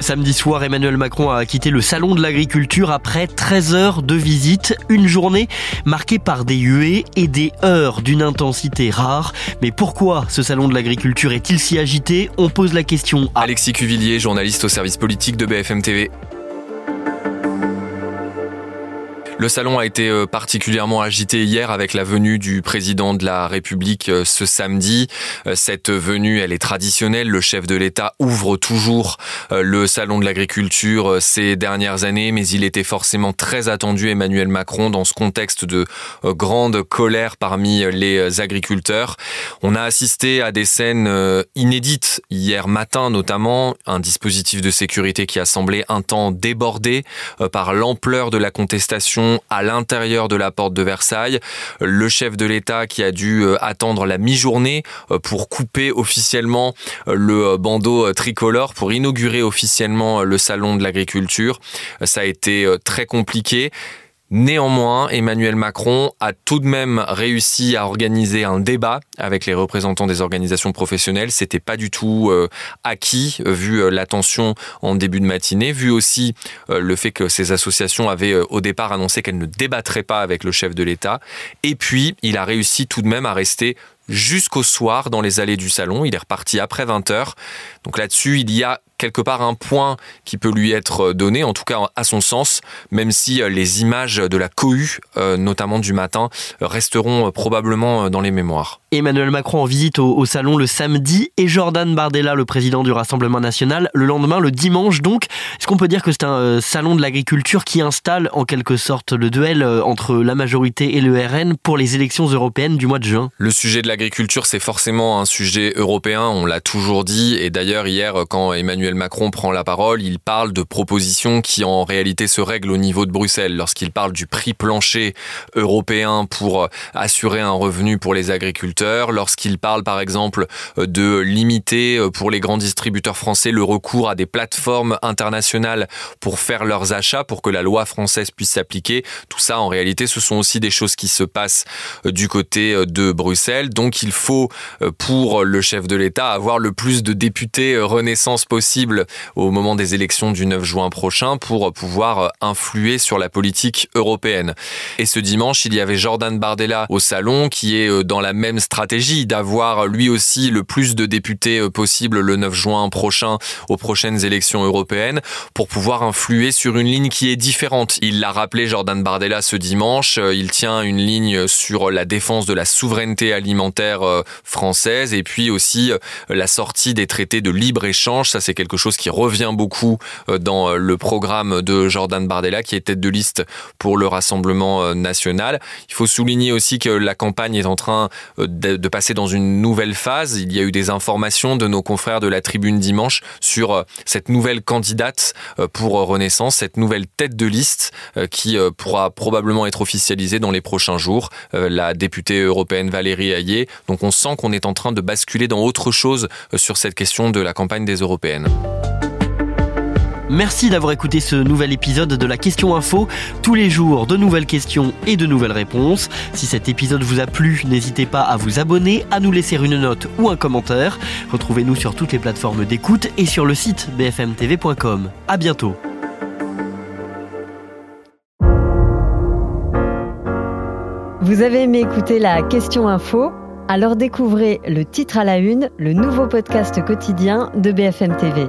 Samedi soir, Emmanuel Macron a quitté le salon de l'agriculture après 13 heures de visite. Une journée marquée par des huées et des heures d'une intensité rare. Mais pourquoi ce salon de l'agriculture est-il si agité? On pose la question à Alexis Cuvillier, journaliste au service politique de BFM TV. Le salon a été euh, particulièrement agité hier avec la venue du président de la République euh, ce samedi. Euh, cette venue, elle est traditionnelle. Le chef de l'État ouvre toujours le salon de l'agriculture ces dernières années, mais il était forcément très attendu Emmanuel Macron dans ce contexte de grande colère parmi les agriculteurs. On a assisté à des scènes inédites hier matin notamment, un dispositif de sécurité qui a semblé un temps débordé par l'ampleur de la contestation à l'intérieur de la porte de Versailles. Le chef de l'État qui a dû euh, attendre la mi-journée euh, pour couper officiellement euh, le bandeau tricolore, pour inaugurer officiellement le salon de l'agriculture. Ça a été très compliqué. Néanmoins, Emmanuel Macron a tout de même réussi à organiser un débat avec les représentants des organisations professionnelles. C'était pas du tout euh, acquis vu euh, la tension en début de matinée, vu aussi euh, le fait que ces associations avaient au départ annoncé qu'elles ne débattraient pas avec le chef de l'État. Et puis, il a réussi tout de même à rester jusqu'au soir dans les allées du salon. Il est reparti après 20h. Donc là-dessus, il y a quelque part un point qui peut lui être donné, en tout cas à son sens, même si euh, les images de la cohue, euh, notamment du matin, resteront euh, probablement dans les mémoires. Emmanuel Macron en visite au, salon le samedi et Jordan Bardella, le président du Rassemblement national, le lendemain, le dimanche. Donc, est-ce qu'on peut dire que c'est un salon de l'agriculture qui installe en quelque sorte le duel entre la majorité et le RN pour les élections européennes du mois de juin? Le sujet de l'agriculture, c'est forcément un sujet européen, on l'a toujours dit. Et d'ailleurs, hier, quand Emmanuel Macron prend la parole, il parle de propositions qui en réalité se règlent au niveau de Bruxelles. Lorsqu'il parle du prix plancher européen pour assurer un revenu pour les agriculteurs, lorsqu'il parle par exemple de limiter pour les grands distributeurs français le recours à des plateformes internationales pour faire leurs achats, pour que la loi française puisse s'appliquer, tout ça en réalité ce sont aussi des choses qui se passent du côté de Bruxelles. Donc il faut pour le chef de l'État avoir le plus de députés Renaissance possible au moment des élections du 9 juin prochain pour pouvoir influer sur la politique européenne. Et ce dimanche, il y avait Jordan Bardella au salon qui est euh, dans la même stratégie d'avoir lui aussi le plus de députés euh, possible le 9 juin prochain aux prochaines élections européennes pour pouvoir influer sur une ligne qui est différente. Il l'a rappelé Jordan Bardella ce dimanche, euh, il tient une ligne sur la défense de la souveraineté alimentaire française et puis aussi la sortie des traités de libre-échange, ça c'est quelque chose qui revient beaucoup euh, dans euh, le programme de Jordan Bardella, qui est tête de liste pour le Rassemblement euh, national. Il faut souligner aussi que la campagne est en train de passer dans une nouvelle phase. Il y a eu des informations de nos confrères de la Tribune dimanche sur cette nouvelle candidate pour Renaissance, cette nouvelle tête de liste qui pourra probablement être officialisée dans les prochains jours, la députée européenne Valérie Hayé. Donc on sent qu'on est en train de basculer dans autre chose sur cette question de la campagne des européennes. Merci d'avoir écouté ce nouvel épisode de la Question Info. Tous les jours, de nouvelles questions et de nouvelles réponses. Si cet épisode vous a plu, n'hésitez pas à vous abonner, à nous laisser une note ou un commentaire. Retrouvez-nous sur toutes les plateformes d'écoute et sur le site bfmtv.com. À bientôt. Vous avez aimé écouter la Question Info? Alors découvrez le titre à la une, le nouveau podcast quotidien de BFM TV.